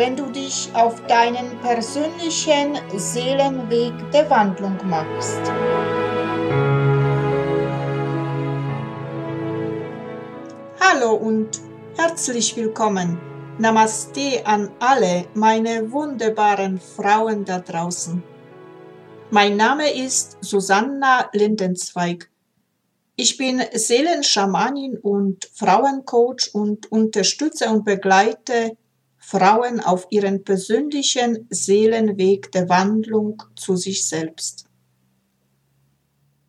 wenn du dich auf deinen persönlichen Seelenweg der Wandlung machst. Hallo und herzlich willkommen. Namaste an alle meine wunderbaren Frauen da draußen. Mein Name ist Susanna Lindenzweig. Ich bin Seelenschamanin und Frauencoach und unterstütze und begleite Frauen auf ihren persönlichen Seelenweg der Wandlung zu sich selbst.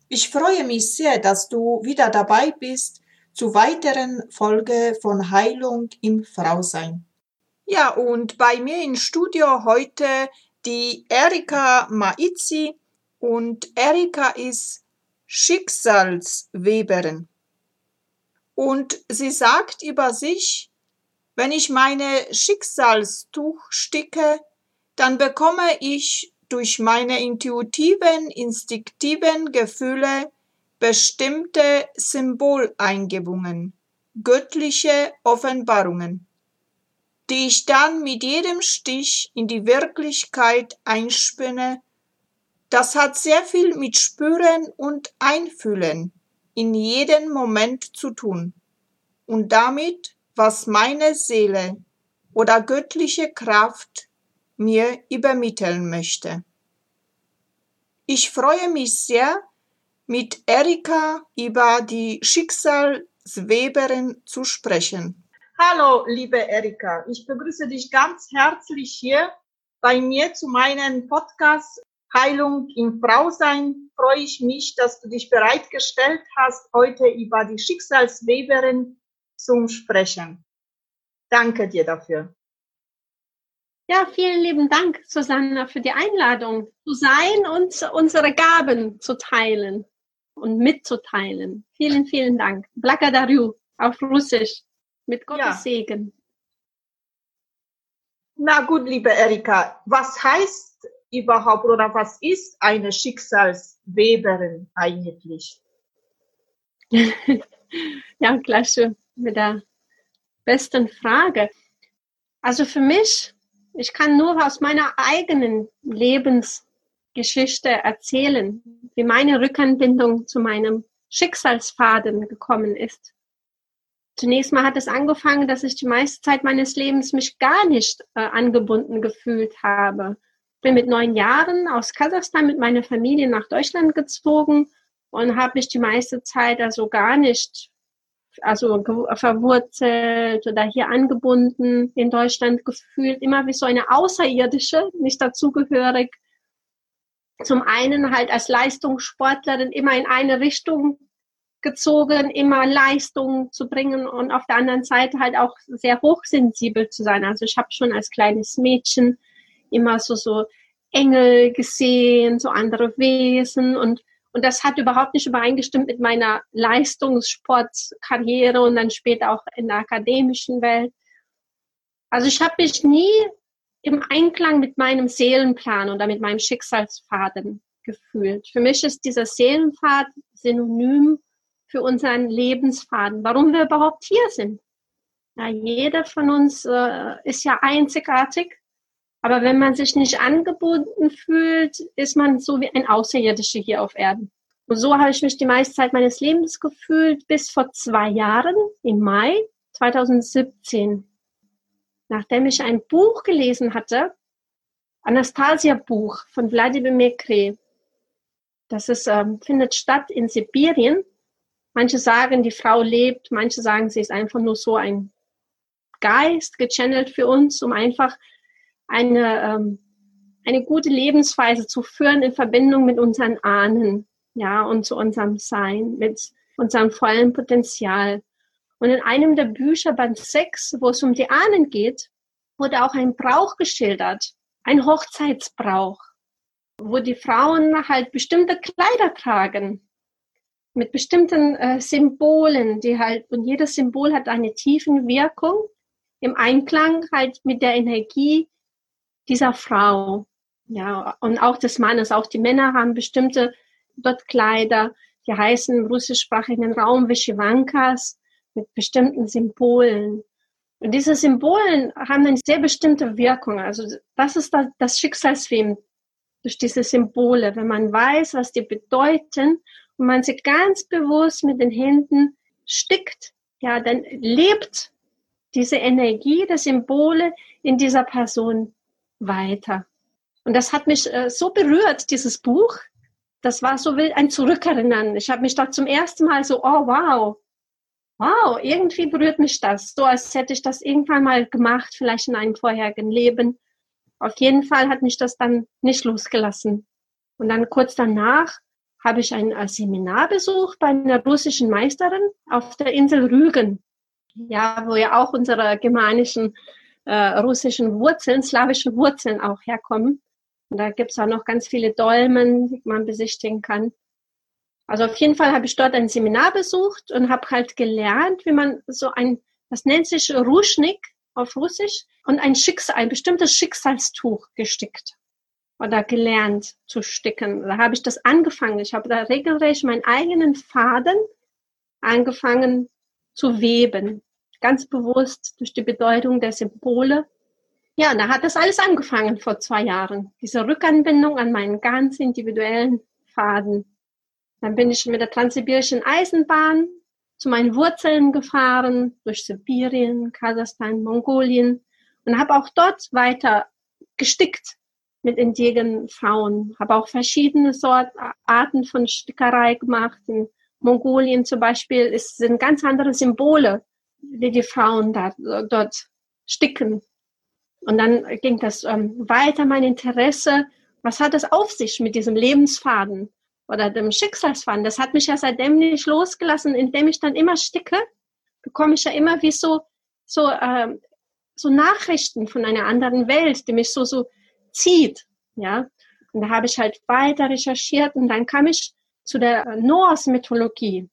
Ich freue mich sehr, dass du wieder dabei bist zu weiteren Folge von Heilung im Frausein. Ja, und bei mir im Studio heute die Erika Maizi und Erika ist Schicksalsweberin. Und sie sagt über sich, wenn ich meine Schicksalstuch sticke, dann bekomme ich durch meine intuitiven, instinktiven Gefühle bestimmte Symboleingebungen, göttliche Offenbarungen, die ich dann mit jedem Stich in die Wirklichkeit einspinne. Das hat sehr viel mit Spüren und Einfühlen in jedem Moment zu tun und damit was meine Seele oder göttliche Kraft mir übermitteln möchte. Ich freue mich sehr, mit Erika über die Schicksalsweberin zu sprechen. Hallo, liebe Erika, ich begrüße dich ganz herzlich hier bei mir zu meinem Podcast Heilung im Frausein. Freue ich mich, dass du dich bereitgestellt hast, heute über die Schicksalsweberin zum Sprechen. Danke dir dafür. Ja, vielen lieben Dank, Susanna, für die Einladung zu sein und unsere Gaben zu teilen und mitzuteilen. Vielen, vielen Dank. Blagadaru auf Russisch mit Gottes ja. Segen. Na gut, liebe Erika, was heißt überhaupt oder was ist eine Schicksalsweberin eigentlich? ja, gleich mit der besten Frage. Also für mich, ich kann nur aus meiner eigenen Lebensgeschichte erzählen, wie meine Rückanbindung zu meinem Schicksalsfaden gekommen ist. Zunächst mal hat es angefangen, dass ich die meiste Zeit meines Lebens mich gar nicht äh, angebunden gefühlt habe. Bin mit neun Jahren aus Kasachstan mit meiner Familie nach Deutschland gezogen und habe mich die meiste Zeit also gar nicht also verwurzelt oder hier angebunden in Deutschland gefühlt, immer wie so eine Außerirdische, nicht dazugehörig. Zum einen halt als Leistungssportlerin immer in eine Richtung gezogen, immer Leistung zu bringen und auf der anderen Seite halt auch sehr hochsensibel zu sein. Also ich habe schon als kleines Mädchen immer so so Engel gesehen, so andere Wesen und und das hat überhaupt nicht übereingestimmt mit meiner Leistungssportkarriere und dann später auch in der akademischen Welt. Also ich habe mich nie im Einklang mit meinem Seelenplan oder mit meinem Schicksalsfaden gefühlt. Für mich ist dieser Seelenpfad synonym für unseren Lebensfaden, warum wir überhaupt hier sind. Ja, jeder von uns äh, ist ja einzigartig aber wenn man sich nicht angebunden fühlt, ist man so wie ein Außerirdischer hier auf Erden. Und so habe ich mich die meiste Zeit meines Lebens gefühlt, bis vor zwei Jahren, im Mai 2017. Nachdem ich ein Buch gelesen hatte, Anastasia-Buch von Wladimir Mekre. Das ist, ähm, findet statt in Sibirien. Manche sagen, die Frau lebt, manche sagen, sie ist einfach nur so ein Geist, gechannelt für uns, um einfach eine, ähm, eine gute Lebensweise zu führen in Verbindung mit unseren Ahnen, ja, und zu unserem Sein, mit unserem vollen Potenzial. Und in einem der Bücher, Band 6, wo es um die Ahnen geht, wurde auch ein Brauch geschildert, ein Hochzeitsbrauch. wo die Frauen halt bestimmte Kleider tragen mit bestimmten äh, Symbolen, die halt, und jedes Symbol hat eine tiefen Wirkung im Einklang halt mit der Energie dieser Frau. Ja, und auch des Mannes. Auch die Männer haben bestimmte dort Kleider, die heißen im russischsprachigen Raum Vishivankas mit bestimmten Symbolen. Und diese Symbolen haben eine sehr bestimmte Wirkung. Also das ist das, Schicksalsfilm durch diese Symbole. Wenn man weiß, was die bedeuten und man sie ganz bewusst mit den Händen stickt, ja, dann lebt diese Energie der Symbole in dieser Person weiter. Und das hat mich äh, so berührt, dieses Buch. Das war so ein Zurückerinnern. Ich habe mich da zum ersten Mal so, oh wow, wow, irgendwie berührt mich das. So als hätte ich das irgendwann mal gemacht, vielleicht in einem vorherigen Leben. Auf jeden Fall hat mich das dann nicht losgelassen. Und dann kurz danach habe ich ein Seminar besucht bei einer russischen Meisterin auf der Insel Rügen. Ja, wo ja auch unsere germanischen äh, russischen Wurzeln, slawischen Wurzeln auch herkommen. Und da gibt es auch noch ganz viele Dolmen, die man besichtigen kann. Also auf jeden Fall habe ich dort ein Seminar besucht und habe halt gelernt, wie man so ein, das nennt sich Ruschnik auf Russisch, und ein Schicksal, ein bestimmtes Schicksalstuch gestickt oder gelernt zu sticken. Da habe ich das angefangen. Ich habe da regelrecht meinen eigenen Faden angefangen zu weben. Ganz bewusst durch die Bedeutung der Symbole. Ja, da hat das alles angefangen vor zwei Jahren. Diese Rückanbindung an meinen ganz individuellen Faden. Dann bin ich mit der transsibirischen Eisenbahn zu meinen Wurzeln gefahren, durch Sibirien, Kasachstan, Mongolien und habe auch dort weiter gestickt mit indigenen Frauen. Habe auch verschiedene Sorten, Arten von Stickerei gemacht. In Mongolien zum Beispiel ist, sind ganz andere Symbole, die die Frauen da, dort sticken. Und dann ging das ähm, weiter, mein Interesse. Was hat es auf sich mit diesem Lebensfaden oder dem Schicksalsfaden? Das hat mich ja seitdem nicht losgelassen. Indem ich dann immer sticke, bekomme ich ja immer wie so, so, ähm, so Nachrichten von einer anderen Welt, die mich so, so zieht. Ja, und da habe ich halt weiter recherchiert und dann kam ich zu der Norse-Mythologie.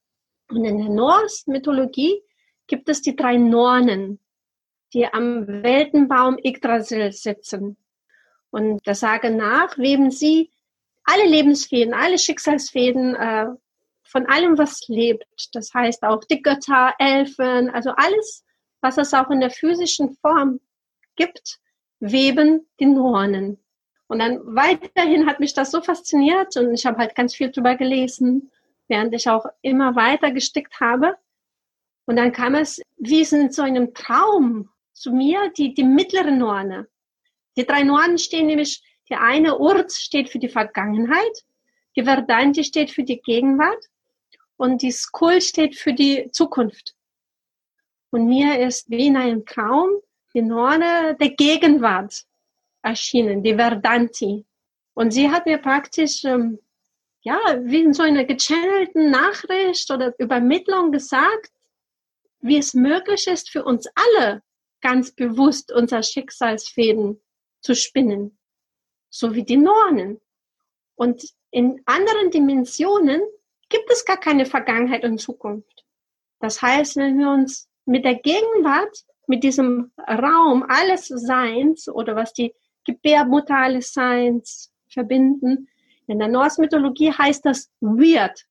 Und in der Norse-Mythologie gibt es die drei Nornen, die am Weltenbaum Yggdrasil sitzen. Und der Sage nach weben sie alle Lebensfäden, alle Schicksalsfäden äh, von allem, was lebt. Das heißt auch die Götter, Elfen, also alles, was es auch in der physischen Form gibt, weben die Nornen. Und dann weiterhin hat mich das so fasziniert und ich habe halt ganz viel drüber gelesen, während ich auch immer weiter gestickt habe. Und dann kam es wie in so einem Traum zu mir, die, die mittlere Norne. Die drei Nornen stehen nämlich, die eine Urt steht für die Vergangenheit, die Verdante steht für die Gegenwart und die Skul steht für die Zukunft. Und mir ist wie in einem Traum die Norne der Gegenwart erschienen, die Verdanti. Und sie hat mir praktisch, ähm, ja, wie in so einer gechannelten Nachricht oder Übermittlung gesagt, wie es möglich ist für uns alle, ganz bewusst unser Schicksalsfäden zu spinnen. So wie die Nornen. Und in anderen Dimensionen gibt es gar keine Vergangenheit und Zukunft. Das heißt, wenn wir uns mit der Gegenwart mit diesem Raum alles Seins oder was die Gebärmutter alles Seins verbinden. In der Norse-Mythologie heißt das Weird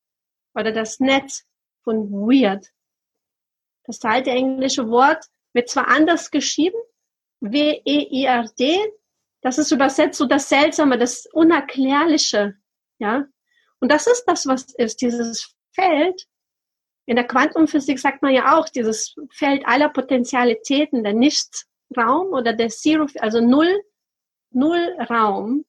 oder das Netz von Weird. Das alte englische Wort wird zwar anders geschrieben, W-E-I-R-D, das ist übersetzt so das Seltsame, das Unerklärliche, ja. Und das ist das, was ist, dieses Feld, in der Quantenphysik sagt man ja auch, dieses Feld aller Potentialitäten, der Nichtsraum oder der Zero, also Null, Nullraum,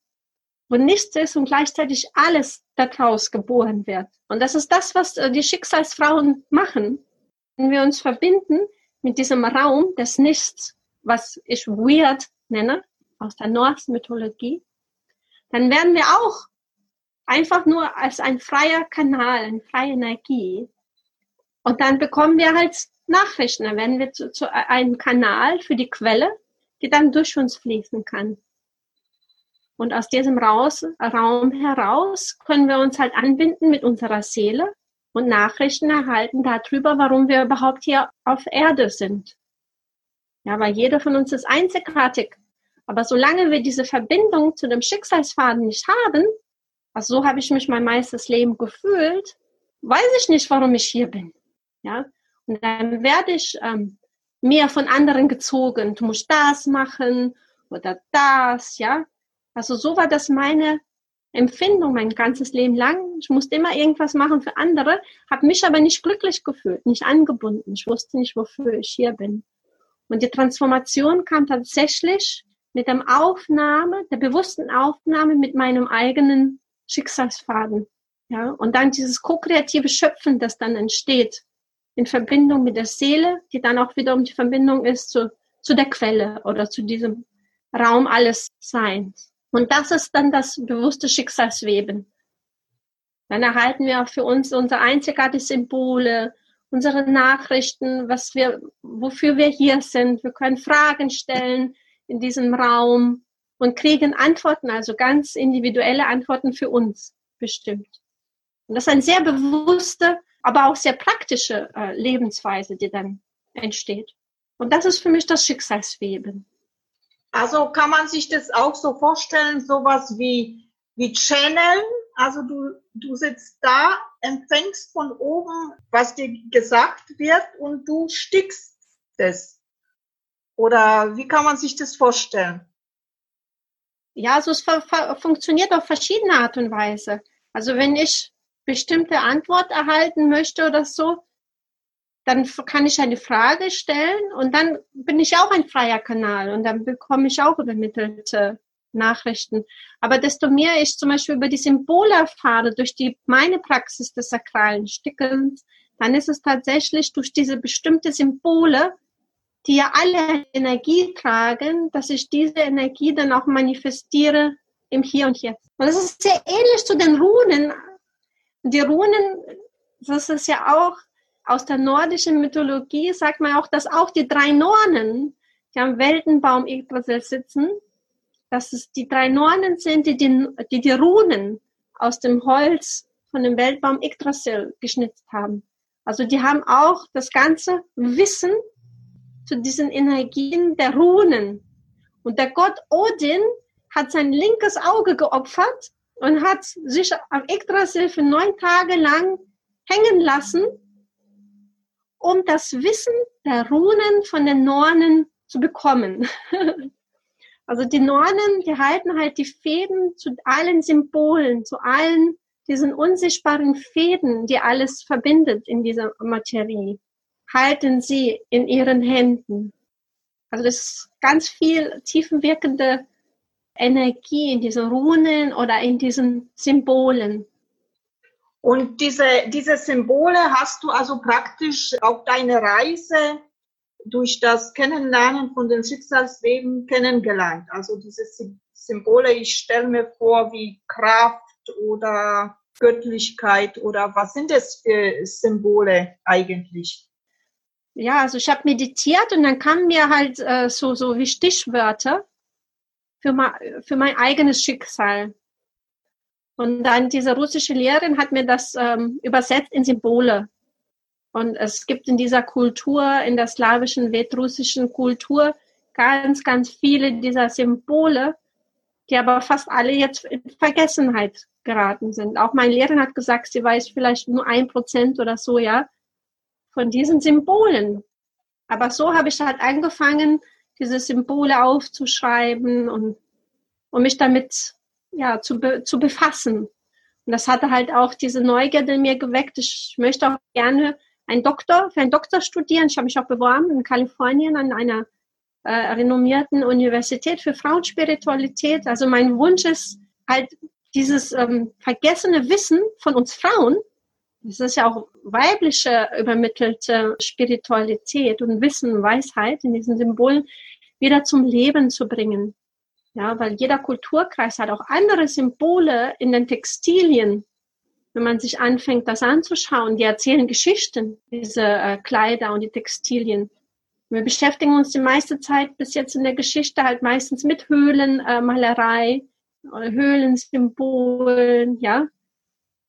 wo nichts ist und gleichzeitig alles daraus geboren wird. Und das ist das, was äh, die Schicksalsfrauen machen. Wenn wir uns verbinden mit diesem Raum des Nichts, was ich weird nenne, aus der Norse-Mythologie, dann werden wir auch einfach nur als ein freier Kanal, eine freie Energie und dann bekommen wir halt Nachrichten. Dann werden wir zu, zu einem Kanal für die Quelle, die dann durch uns fließen kann. Und aus diesem Raus, Raum heraus können wir uns halt anbinden mit unserer Seele und Nachrichten erhalten darüber, warum wir überhaupt hier auf Erde sind. Ja, weil jeder von uns ist einzigartig. Aber solange wir diese Verbindung zu dem Schicksalsfaden nicht haben, also so habe ich mich mein meistes Leben gefühlt, weiß ich nicht, warum ich hier bin. Ja, und dann werde ich ähm, mehr von anderen gezogen. Du musst das machen oder das, ja. Also so war das meine Empfindung mein ganzes Leben lang. Ich musste immer irgendwas machen für andere, habe mich aber nicht glücklich gefühlt, nicht angebunden. Ich wusste nicht, wofür ich hier bin. Und die Transformation kam tatsächlich mit der Aufnahme, der bewussten Aufnahme mit meinem eigenen Schicksalsfaden. Ja, und dann dieses ko-kreative Schöpfen, das dann entsteht, in Verbindung mit der Seele, die dann auch wiederum die Verbindung ist zu, zu der Quelle oder zu diesem Raum alles Seins. Und das ist dann das bewusste Schicksalsweben. Dann erhalten wir auch für uns unsere einzigartigen Symbole, unsere Nachrichten, was wir, wofür wir hier sind. Wir können Fragen stellen in diesem Raum und kriegen Antworten, also ganz individuelle Antworten für uns bestimmt. Und das ist eine sehr bewusste, aber auch sehr praktische äh, Lebensweise, die dann entsteht. Und das ist für mich das Schicksalsweben. Also kann man sich das auch so vorstellen, sowas wie, wie Channel. Also du, du sitzt da, empfängst von oben, was dir gesagt wird und du stickst das. Oder wie kann man sich das vorstellen? Ja, also es funktioniert auf verschiedene Art und Weise. Also wenn ich bestimmte Antwort erhalten möchte oder so, dann kann ich eine Frage stellen und dann bin ich auch ein freier Kanal und dann bekomme ich auch übermittelte Nachrichten. Aber desto mehr ich zum Beispiel über die Symbole erfahre, durch die meine Praxis des sakralen Stickens, dann ist es tatsächlich durch diese bestimmte Symbole, die ja alle Energie tragen, dass ich diese Energie dann auch manifestiere im Hier und Jetzt. Und das ist sehr ähnlich zu den Runen. Die Runen, das ist ja auch aus der nordischen Mythologie, sagt man auch, dass auch die drei Nornen, die am Weltenbaum Yggdrasil sitzen, dass es die drei Nornen sind, die die, die, die Runen aus dem Holz von dem Weltbaum Yggdrasil geschnitzt haben. Also die haben auch das ganze Wissen zu diesen Energien der Runen. Und der Gott Odin hat sein linkes Auge geopfert und hat sich am Yggdrasil für neun Tage lang hängen lassen, um das Wissen der Runen von den Nornen zu bekommen. also die Nornen, die halten halt die Fäden zu allen Symbolen, zu allen diesen unsichtbaren Fäden, die alles verbindet in dieser Materie, halten sie in ihren Händen. Also das ist ganz viel tiefenwirkende Energie in diesen Runen oder in diesen Symbolen. Und diese, diese Symbole hast du also praktisch auf deine Reise durch das Kennenlernen von den Schicksalsweben kennengelernt. Also diese Symbole, ich stelle mir vor, wie Kraft oder Göttlichkeit oder was sind das für Symbole eigentlich? Ja, also ich habe meditiert und dann kamen mir halt äh, so, so wie Stichwörter für, ma, für mein eigenes Schicksal. Und dann diese russische Lehrerin hat mir das ähm, übersetzt in Symbole. Und es gibt in dieser Kultur, in der slawischen, wetrussischen Kultur, ganz, ganz viele dieser Symbole, die aber fast alle jetzt in Vergessenheit geraten sind. Auch meine Lehrerin hat gesagt, sie weiß vielleicht nur ein Prozent oder so, ja, von diesen Symbolen. Aber so habe ich halt angefangen, diese Symbole aufzuschreiben und, und mich damit ja, zu, be, zu befassen. Und das hatte halt auch diese Neugierde in mir geweckt. Ich möchte auch gerne einen Doktor, für einen Doktor studieren. Ich habe mich auch beworben in Kalifornien an einer äh, renommierten Universität für Frauenspiritualität. Also mein Wunsch ist halt dieses ähm, vergessene Wissen von uns Frauen, das ist ja auch weibliche übermittelte Spiritualität und Wissen, Weisheit in diesen Symbolen, wieder zum Leben zu bringen. Ja, weil jeder Kulturkreis hat auch andere Symbole in den Textilien. Wenn man sich anfängt, das anzuschauen, die erzählen Geschichten, diese äh, Kleider und die Textilien. Wir beschäftigen uns die meiste Zeit bis jetzt in der Geschichte halt meistens mit Höhlenmalerei, äh, oder Höhlensymbolen, ja.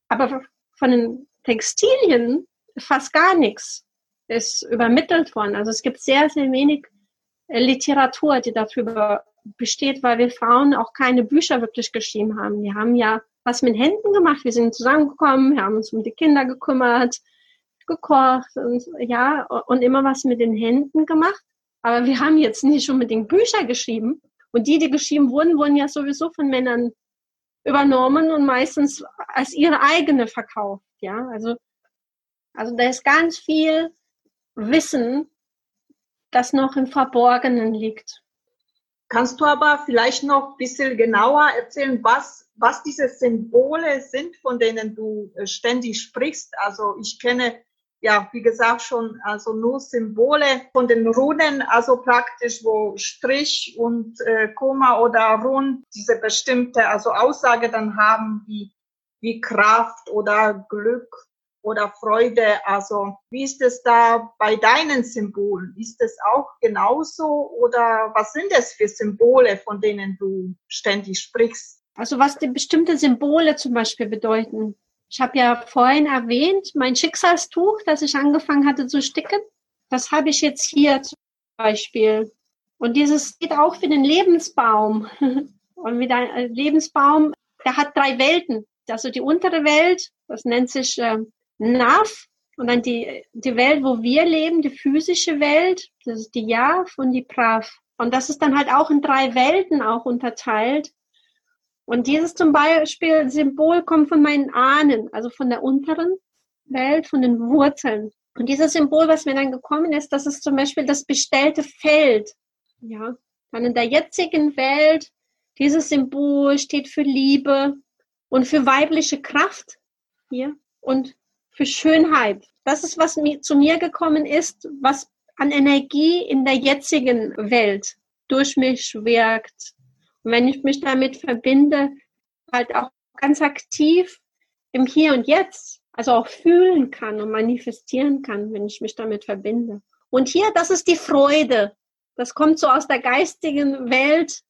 Aber von den Textilien fast gar nichts ist übermittelt worden. Also es gibt sehr, sehr wenig äh, Literatur, die darüber besteht, weil wir Frauen auch keine Bücher wirklich geschrieben haben. Wir haben ja was mit Händen gemacht. Wir sind zusammengekommen, wir haben uns um die Kinder gekümmert, gekocht und ja, und immer was mit den Händen gemacht. Aber wir haben jetzt nicht unbedingt Bücher geschrieben. Und die, die geschrieben wurden, wurden ja sowieso von Männern übernommen und meistens als ihre eigene verkauft. Ja, also, also da ist ganz viel Wissen, das noch im Verborgenen liegt. Kannst du aber vielleicht noch ein bisschen genauer erzählen, was, was diese Symbole sind, von denen du äh, ständig sprichst? Also ich kenne ja, wie gesagt, schon also nur Symbole von den Runen, also praktisch wo Strich und äh, Komma oder Rund diese bestimmte also Aussage dann haben wie wie Kraft oder Glück oder Freude. Also wie ist es da bei deinen Symbolen? Ist es auch genauso oder was sind es für Symbole, von denen du ständig sprichst? Also was die bestimmte Symbole zum Beispiel bedeuten. Ich habe ja vorhin erwähnt, mein Schicksalstuch, das ich angefangen hatte zu sticken, das habe ich jetzt hier zum Beispiel. Und dieses geht auch für den Lebensbaum. Und mit einem Lebensbaum, der hat drei Welten. Also die untere Welt, das nennt sich äh, Nav. Und dann die, die Welt, wo wir leben, die physische Welt, das ist die Jav und die Prav. Und das ist dann halt auch in drei Welten auch unterteilt. Und dieses zum Beispiel Symbol kommt von meinen Ahnen, also von der unteren Welt, von den Wurzeln. Und dieses Symbol, was mir dann gekommen ist, das ist zum Beispiel das bestellte Feld. Ja, dann in der jetzigen Welt, dieses Symbol steht für Liebe und für weibliche Kraft hier und für Schönheit. Das ist, was mir, zu mir gekommen ist, was an Energie in der jetzigen Welt durch mich wirkt, und wenn ich mich damit verbinde, halt auch ganz aktiv im Hier und Jetzt, also auch fühlen kann und manifestieren kann, wenn ich mich damit verbinde. Und hier, das ist die Freude. Das kommt so aus der geistigen Welt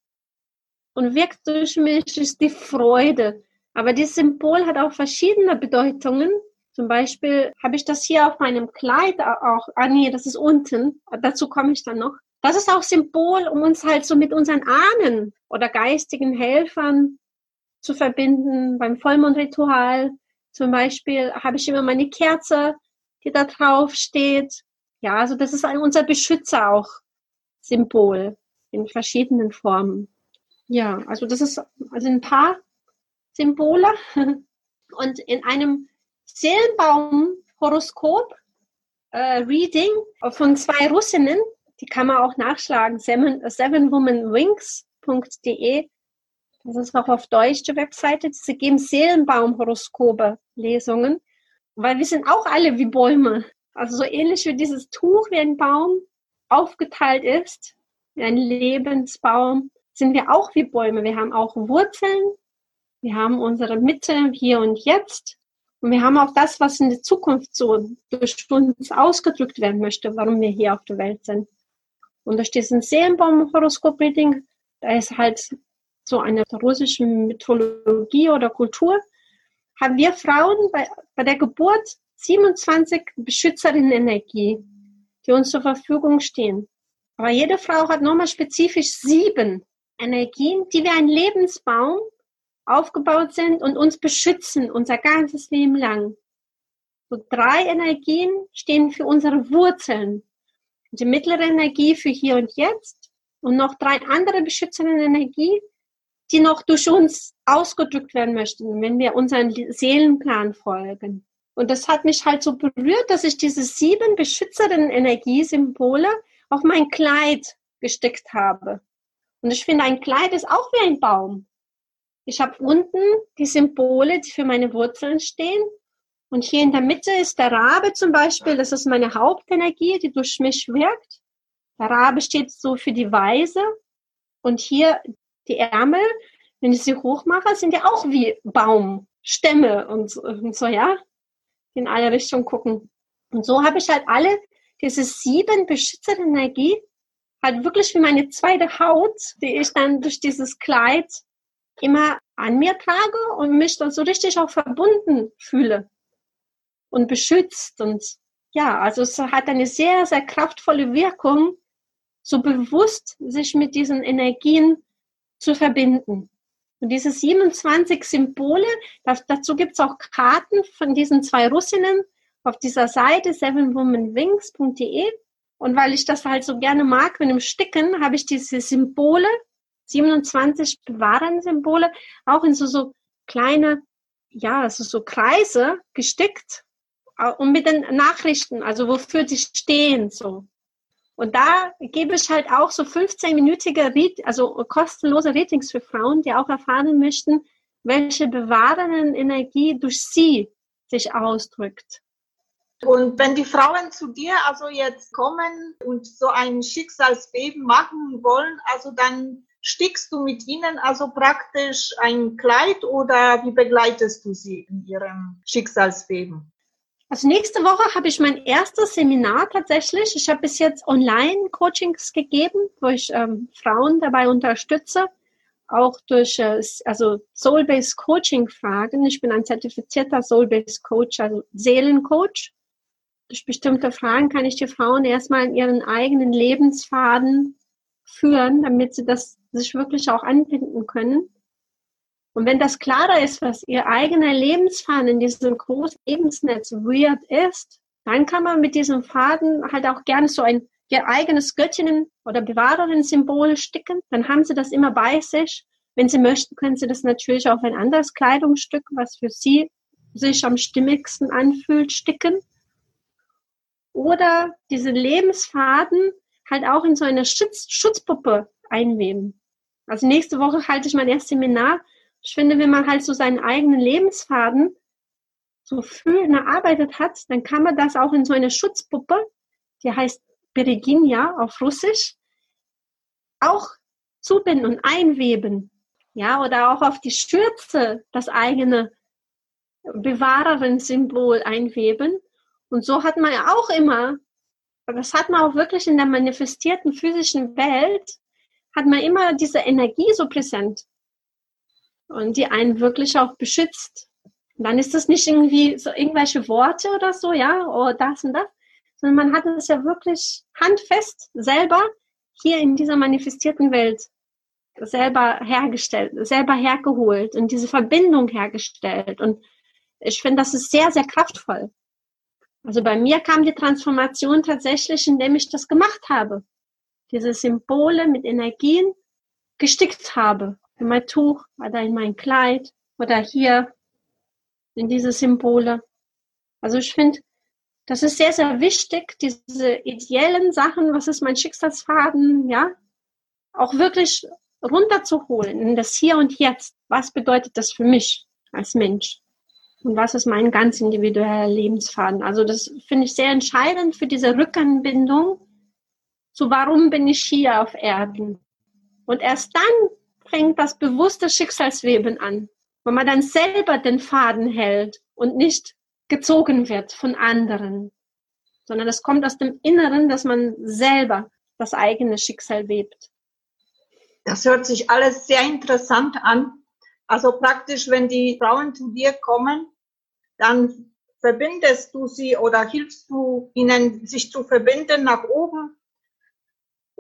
und wirkt durch mich, ist die Freude. Aber dieses Symbol hat auch verschiedene Bedeutungen. Zum Beispiel habe ich das hier auf meinem Kleid auch, ah nee, das ist unten, dazu komme ich dann noch. Das ist auch Symbol, um uns halt so mit unseren Ahnen oder geistigen Helfern zu verbinden. Beim Vollmondritual zum Beispiel habe ich immer meine Kerze, die da drauf steht. Ja, also das ist unser Beschützer auch Symbol in verschiedenen Formen. Ja, also das ist also ein paar Symbole. Und in einem Seelenbaum-Horoskop äh, Reading von zwei Russinnen die kann man auch nachschlagen, seven, sevenwomanwings.de. Das ist auch auf Deutsch die Webseite. Sie geben Seelenbaumhoroskope Lesungen, weil wir sind auch alle wie Bäume. Also so ähnlich wie dieses Tuch wie ein Baum aufgeteilt ist, wie ein Lebensbaum, sind wir auch wie Bäume. Wir haben auch Wurzeln, wir haben unsere Mitte hier und jetzt und wir haben auch das, was in der Zukunft so durch uns ausgedrückt werden möchte, warum wir hier auf der Welt sind. Und durch diesen Seelenbaum-Horoskop-Reading, da ist halt so eine russische Mythologie oder Kultur, haben wir Frauen bei, bei der Geburt 27 Beschützerinnen-Energie, die uns zur Verfügung stehen. Aber jede Frau hat nochmal spezifisch sieben Energien, die wie ein Lebensbaum aufgebaut sind und uns beschützen unser ganzes Leben lang. So drei Energien stehen für unsere Wurzeln, die mittlere Energie für hier und jetzt und noch drei andere beschützende Energie, die noch durch uns ausgedrückt werden möchten, wenn wir unseren Seelenplan folgen. Und das hat mich halt so berührt, dass ich diese sieben beschützenden Energiesymbole auf mein Kleid gestickt habe. Und ich finde, ein Kleid ist auch wie ein Baum. Ich habe unten die Symbole, die für meine Wurzeln stehen. Und hier in der Mitte ist der Rabe zum Beispiel, das ist meine Hauptenergie, die durch mich wirkt. Der Rabe steht so für die Weise. Und hier die Ärmel, wenn ich sie hochmache, sind ja auch wie Baumstämme und, so, ja, in alle Richtungen gucken. Und so habe ich halt alle diese sieben beschützende Energie halt wirklich wie meine zweite Haut, die ich dann durch dieses Kleid immer an mir trage und mich dann so richtig auch verbunden fühle und beschützt und ja, also es hat eine sehr, sehr kraftvolle Wirkung, so bewusst sich mit diesen Energien zu verbinden. Und diese 27 Symbole, dazu gibt es auch Karten von diesen zwei Russinnen auf dieser Seite sevenwomanwings.de. Und weil ich das halt so gerne mag mit dem Sticken, habe ich diese Symbole, 27 bewahrende Symbole, auch in so, so kleine, ja, also so Kreise gestickt und mit den Nachrichten, also wofür die stehen, so. Und da gebe ich halt auch so 15-minütige, also kostenlose Ratings für Frauen, die auch erfahren möchten, welche bewahrenden Energie durch sie sich ausdrückt. Und wenn die Frauen zu dir also jetzt kommen und so ein Schicksalsbeben machen wollen, also dann stickst du mit ihnen also praktisch ein Kleid oder wie begleitest du sie in ihrem Schicksalsbeben? Also nächste Woche habe ich mein erstes Seminar tatsächlich. Ich habe bis jetzt Online-Coachings gegeben, wo ich ähm, Frauen dabei unterstütze, auch durch äh, also Soul-Based Coaching-Fragen. Ich bin ein zertifizierter Soul-Based Coach, also Seelencoach. Durch bestimmte Fragen kann ich die Frauen erstmal in ihren eigenen Lebensfaden führen, damit sie das sich wirklich auch anbinden können. Und wenn das klarer ist, was ihr eigener Lebensfaden in diesem großen Lebensnetz weird ist, dann kann man mit diesem Faden halt auch gerne so ein ihr eigenes Göttinnen- oder Bewahrerin-Symbol sticken. Dann haben sie das immer bei sich. Wenn sie möchten, können sie das natürlich auf ein anderes Kleidungsstück, was für sie sich am stimmigsten anfühlt, sticken. Oder diese Lebensfaden halt auch in so eine Schutz Schutzpuppe einweben. Also nächste Woche halte ich mein erstes Seminar ich finde, wenn man halt so seinen eigenen Lebensfaden so schön erarbeitet hat, dann kann man das auch in so eine Schutzpuppe, die heißt Bereginia auf Russisch, auch zubinden und einweben. Ja, oder auch auf die Schürze das eigene Bewahrerin-Symbol einweben. Und so hat man ja auch immer, das hat man auch wirklich in der manifestierten physischen Welt, hat man immer diese Energie so präsent und die einen wirklich auch beschützt. Und dann ist das nicht irgendwie so irgendwelche Worte oder so, ja, oder oh, das und das, sondern man hat es ja wirklich handfest selber hier in dieser manifestierten Welt selber hergestellt, selber hergeholt und diese Verbindung hergestellt. Und ich finde, das ist sehr, sehr kraftvoll. Also bei mir kam die Transformation tatsächlich, indem ich das gemacht habe. Diese Symbole mit Energien gestickt habe in mein Tuch oder in mein Kleid oder hier in diese Symbole. Also ich finde, das ist sehr, sehr wichtig, diese ideellen Sachen, was ist mein Schicksalsfaden, ja, auch wirklich runterzuholen in das Hier und Jetzt. Was bedeutet das für mich als Mensch? Und was ist mein ganz individueller Lebensfaden? Also das finde ich sehr entscheidend für diese Rückanbindung zu warum bin ich hier auf Erden? Und erst dann fängt das bewusste Schicksalsweben an, wo man dann selber den Faden hält und nicht gezogen wird von anderen, sondern es kommt aus dem Inneren, dass man selber das eigene Schicksal webt. Das hört sich alles sehr interessant an. Also praktisch, wenn die Frauen zu dir kommen, dann verbindest du sie oder hilfst du ihnen, sich zu verbinden nach oben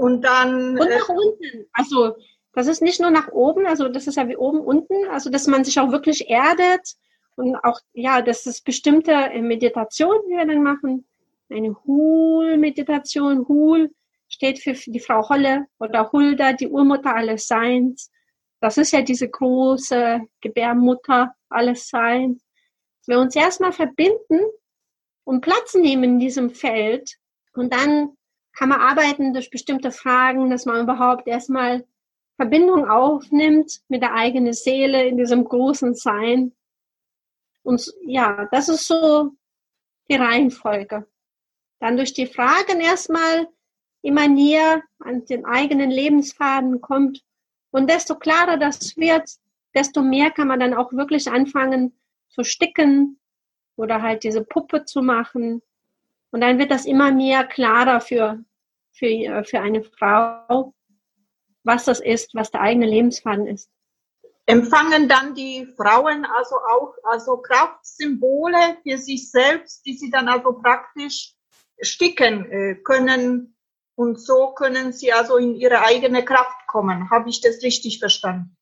und dann. Und nach äh, unten. Also das ist nicht nur nach oben, also das ist ja wie oben, unten, also dass man sich auch wirklich erdet und auch, ja, das ist bestimmte äh, Meditation, die wir dann machen. Eine Hul-Meditation. Hul steht für die Frau Holle oder Hulda, die Urmutter alles Seins. Das ist ja diese große Gebärmutter alles Seins. Wir uns erstmal verbinden und Platz nehmen in diesem Feld und dann kann man arbeiten durch bestimmte Fragen, dass man überhaupt erstmal Verbindung aufnimmt mit der eigenen Seele in diesem großen Sein. Und ja, das ist so die Reihenfolge. Dann durch die Fragen erstmal immer näher an den eigenen Lebensfaden kommt. Und desto klarer das wird, desto mehr kann man dann auch wirklich anfangen zu sticken oder halt diese Puppe zu machen. Und dann wird das immer mehr klarer für, für, für eine Frau, was das ist, was der eigene Lebensfaden ist. empfangen dann die Frauen also auch also Kraftsymbole für sich selbst, die sie dann also praktisch sticken äh, können und so können sie also in ihre eigene Kraft kommen. Habe ich das richtig verstanden?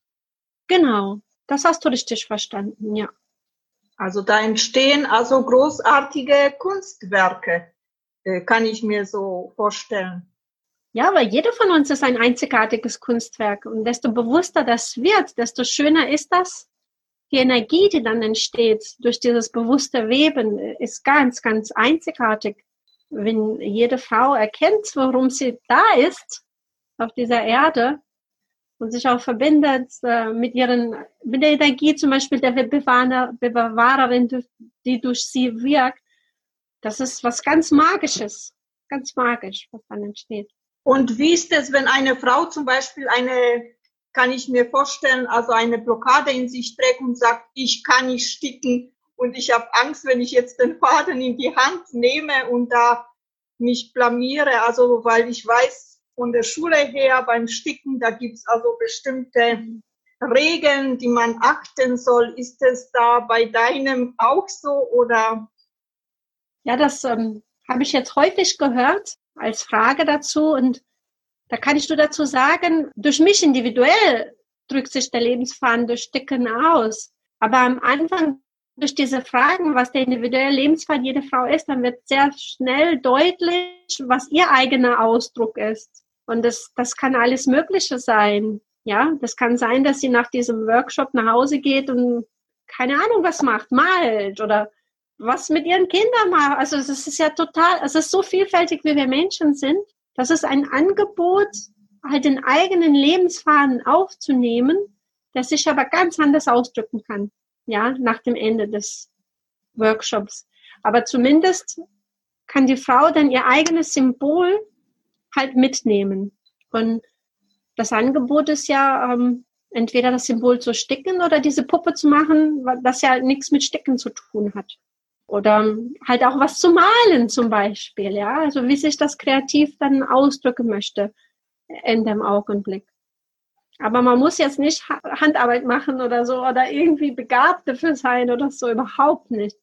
Genau, das hast du richtig verstanden, ja. Also da entstehen also großartige Kunstwerke, äh, kann ich mir so vorstellen. Ja, weil jeder von uns ist ein einzigartiges Kunstwerk. Und desto bewusster das wird, desto schöner ist das. Die Energie, die dann entsteht durch dieses bewusste Weben, ist ganz, ganz einzigartig. Wenn jede Frau erkennt, warum sie da ist, auf dieser Erde, und sich auch verbindet äh, mit ihren, mit der Energie zum Beispiel der Bewahrer, Bewahrerin, die durch sie wirkt, das ist was ganz Magisches, ganz magisch, was dann entsteht. Und wie ist es, wenn eine Frau zum Beispiel eine, kann ich mir vorstellen, also eine Blockade in sich trägt und sagt, ich kann nicht sticken und ich habe Angst, wenn ich jetzt den Faden in die Hand nehme und da mich blamiere, also weil ich weiß von der Schule her beim Sticken, da gibt's also bestimmte Regeln, die man achten soll. Ist es da bei deinem auch so oder? Ja, das ähm, habe ich jetzt häufig gehört als Frage dazu. Und da kann ich nur dazu sagen, durch mich individuell drückt sich der Lebensfaden durch Sticken aus. Aber am Anfang durch diese Fragen, was der individuelle Lebensfaden jeder Frau ist, dann wird sehr schnell deutlich, was ihr eigener Ausdruck ist. Und das, das kann alles Mögliche sein. Ja, das kann sein, dass sie nach diesem Workshop nach Hause geht und keine Ahnung was macht, malt oder was mit ihren Kindern machen. Also es ist ja total, es ist so vielfältig, wie wir Menschen sind. Das ist ein Angebot, halt den eigenen Lebensfaden aufzunehmen, der sich aber ganz anders ausdrücken kann, ja, nach dem Ende des Workshops. Aber zumindest kann die Frau dann ihr eigenes Symbol halt mitnehmen. Und das Angebot ist ja, ähm, entweder das Symbol zu sticken oder diese Puppe zu machen, das ja nichts mit Sticken zu tun hat. Oder halt auch was zu malen zum Beispiel, ja. Also wie sich das kreativ dann ausdrücken möchte in dem Augenblick. Aber man muss jetzt nicht Handarbeit machen oder so oder irgendwie begabt dafür sein oder so, überhaupt nicht.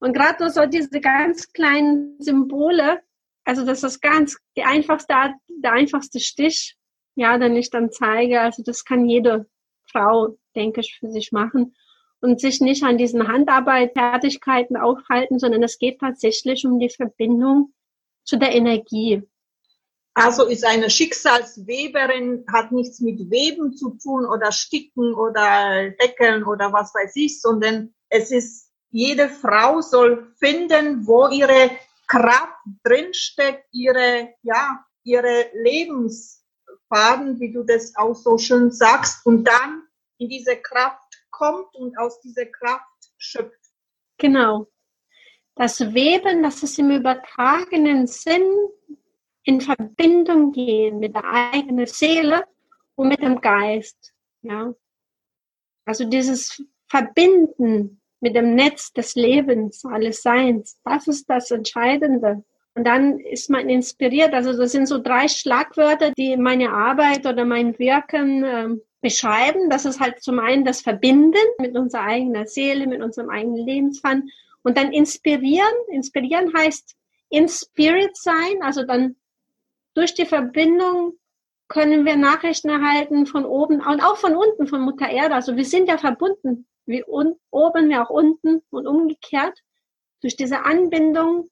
Und gerade nur so diese ganz kleinen Symbole, also das ist ganz die einfachste Art, der einfachste Stich, ja, den ich dann zeige. Also das kann jede Frau, denke ich, für sich machen und sich nicht an diesen Handarbeit-Fertigkeiten aufhalten, sondern es geht tatsächlich um die Verbindung zu der Energie. Also ist eine Schicksalsweberin, hat nichts mit Weben zu tun oder Sticken oder Deckeln oder was weiß ich, sondern es ist, jede Frau soll finden, wo ihre Kraft drinsteckt, ihre, ja, ihre Lebensfaden, wie du das auch so schön sagst, und dann in diese Kraft kommt und aus dieser Kraft schöpft. Genau. Das Weben, das ist im übertragenen Sinn in Verbindung gehen mit der eigenen Seele und mit dem Geist. Ja. Also dieses Verbinden mit dem Netz des Lebens, alles Seins, das ist das Entscheidende. Und dann ist man inspiriert. Also das sind so drei Schlagwörter, die meine Arbeit oder mein Wirken äh, beschreiben. Das ist halt zum einen das Verbinden mit unserer eigenen Seele, mit unserem eigenen Lebensfan und dann inspirieren. Inspirieren heißt in Spirit sein, also dann durch die Verbindung können wir Nachrichten erhalten von oben und auch von unten, von Mutter Erde. Also wir sind ja verbunden, wie oben, wie auch unten und umgekehrt. Durch diese Anbindung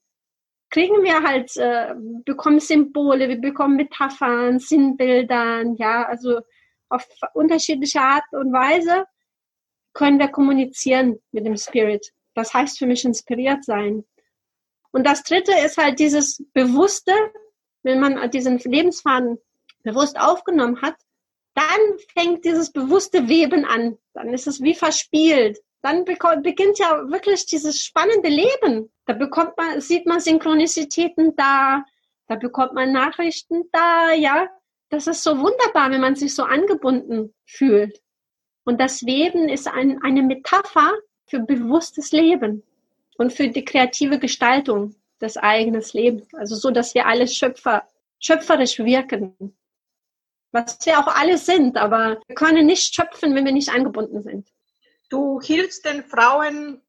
kriegen wir halt, äh, bekommen Symbole, wir bekommen Metaphern, Sinnbildern, ja, also auf unterschiedliche Art und Weise können wir kommunizieren mit dem Spirit. Das heißt für mich inspiriert sein. Und das dritte ist halt dieses Bewusste, wenn man diesen Lebensfaden bewusst aufgenommen hat, dann fängt dieses bewusste Weben an. Dann ist es wie verspielt. Dann beginnt ja wirklich dieses spannende Leben. Da bekommt man, sieht man Synchronizitäten da, da bekommt man Nachrichten da, ja das ist so wunderbar, wenn man sich so angebunden fühlt. Und das Weben ist ein, eine Metapher für bewusstes Leben und für die kreative Gestaltung des eigenen Lebens. Also so, dass wir alle Schöpfer, schöpferisch wirken. was wir auch alle sind, aber wir können nicht schöpfen, wenn wir nicht angebunden sind. Du hilfst den Frauen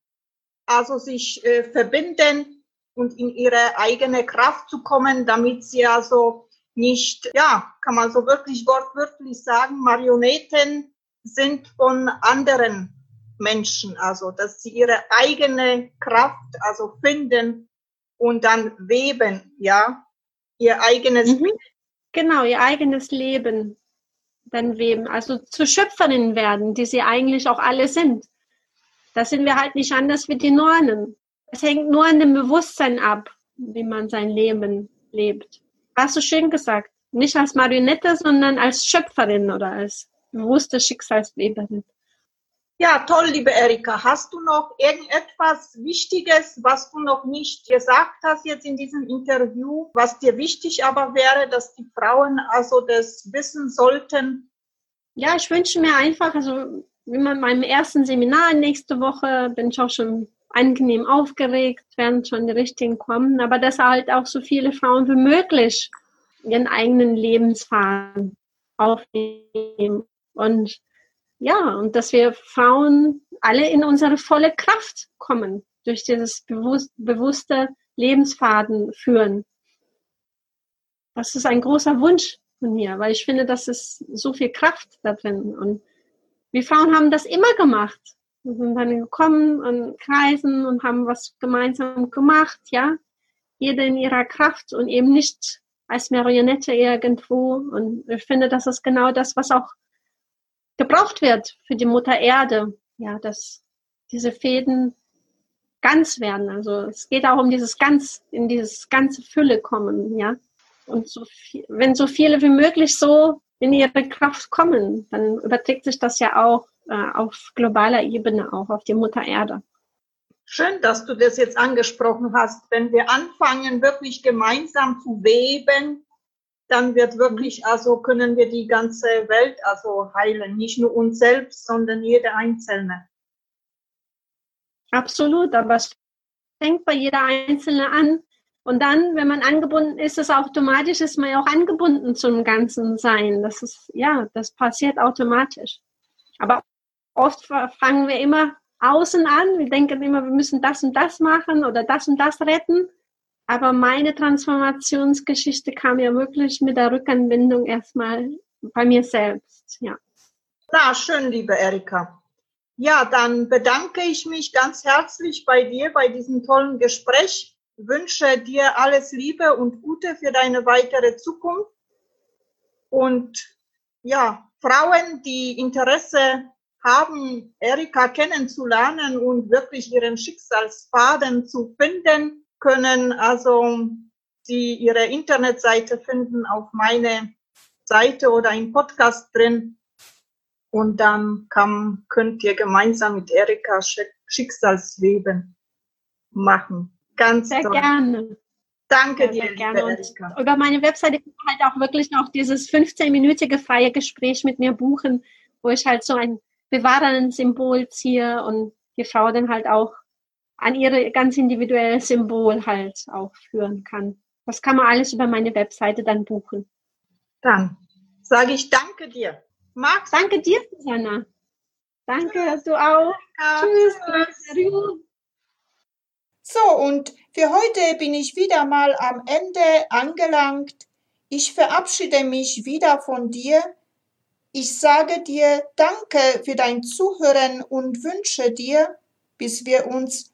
also sich äh, verbinden und in ihre eigene Kraft zu kommen, damit sie also nicht, ja, kann man so wirklich wortwörtlich sagen, Marionetten sind von anderen Menschen, also dass sie ihre eigene Kraft also finden und dann weben, ja, ihr eigenes mhm. Genau, ihr eigenes Leben dann weben, also zu Schöpferinnen werden, die sie eigentlich auch alle sind. Da sind wir halt nicht anders wie die Nornen. Es hängt nur an dem Bewusstsein ab, wie man sein Leben lebt. Hast du schön gesagt. Nicht als Marionette, sondern als Schöpferin oder als bewusste Schicksalsleberin. Ja, toll, liebe Erika. Hast du noch irgendetwas Wichtiges, was du noch nicht gesagt hast jetzt in diesem Interview, was dir wichtig aber wäre, dass die Frauen also das wissen sollten? Ja, ich wünsche mir einfach, also man meinem ersten Seminar nächste Woche bin ich auch schon angenehm aufgeregt, werden schon die richtigen kommen, aber dass halt auch so viele Frauen wie möglich ihren eigenen Lebensfaden aufnehmen und ja, und dass wir Frauen alle in unsere volle Kraft kommen, durch dieses bewusst, bewusste Lebensfaden führen. Das ist ein großer Wunsch von mir, weil ich finde, dass es so viel Kraft da drin. Und wir Frauen haben das immer gemacht. Wir sind dann gekommen und kreisen und haben was gemeinsam gemacht, ja. Jede in ihrer Kraft und eben nicht als Marionette irgendwo. Und ich finde, das ist genau das, was auch gebraucht wird für die Mutter Erde. Ja, dass diese Fäden ganz werden. Also es geht auch um dieses ganz, in dieses ganze Fülle kommen, ja. Und so viel, wenn so viele wie möglich so in ihre Kraft kommen, dann überträgt sich das ja auch äh, auf globaler Ebene, auch auf die Mutter Erde. Schön, dass du das jetzt angesprochen hast. Wenn wir anfangen, wirklich gemeinsam zu weben, dann wird wirklich, also können wir die ganze Welt also heilen. Nicht nur uns selbst, sondern jede Einzelne. Absolut, aber es fängt bei jeder Einzelne an. Und dann, wenn man angebunden ist, ist automatisch, ist man ja auch angebunden zum ganzen Sein. Das ist, ja, das passiert automatisch. Aber oft fangen wir immer außen an. Wir denken immer, wir müssen das und das machen oder das und das retten. Aber meine Transformationsgeschichte kam ja wirklich mit der Rückanbindung erstmal bei mir selbst, ja. Na, schön, liebe Erika. Ja, dann bedanke ich mich ganz herzlich bei dir bei diesem tollen Gespräch. Wünsche dir alles Liebe und Gute für deine weitere Zukunft. Und ja, Frauen, die Interesse haben, Erika kennenzulernen und wirklich ihren Schicksalsfaden zu finden, können also Sie Ihre Internetseite finden auf meine Seite oder im Podcast drin. Und dann kann, könnt ihr gemeinsam mit Erika Schicksalsleben machen. Ganz Sehr toll. gerne. Danke dir, sehr gerne. Erika. über meine Webseite kann man halt auch wirklich noch dieses 15-minütige freie Gespräch mit mir buchen, wo ich halt so ein bewahrenden Symbol ziehe und die Frau dann halt auch an ihre ganz individuelle Symbol halt auch führen kann. Das kann man alles über meine Webseite dann buchen. Dann sage ich danke dir. Max. Danke dir, Susanna. Danke, Tschüss. du auch. Ja, tschüss. tschüss. So, und für heute bin ich wieder mal am Ende angelangt. Ich verabschiede mich wieder von dir. Ich sage dir Danke für dein Zuhören und wünsche dir, bis wir uns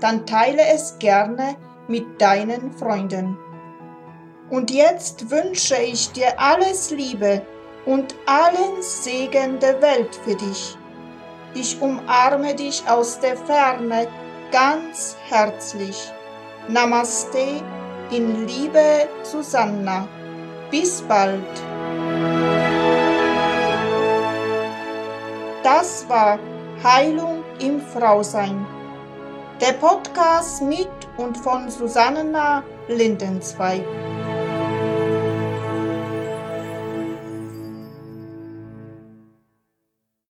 dann teile es gerne mit deinen Freunden. Und jetzt wünsche ich dir alles Liebe und allen Segen der Welt für dich. Ich umarme dich aus der Ferne ganz herzlich. Namaste in Liebe Susanna. Bis bald. Das war Heilung im Frausein. Der Podcast mit und von Susanna Lindenzweig.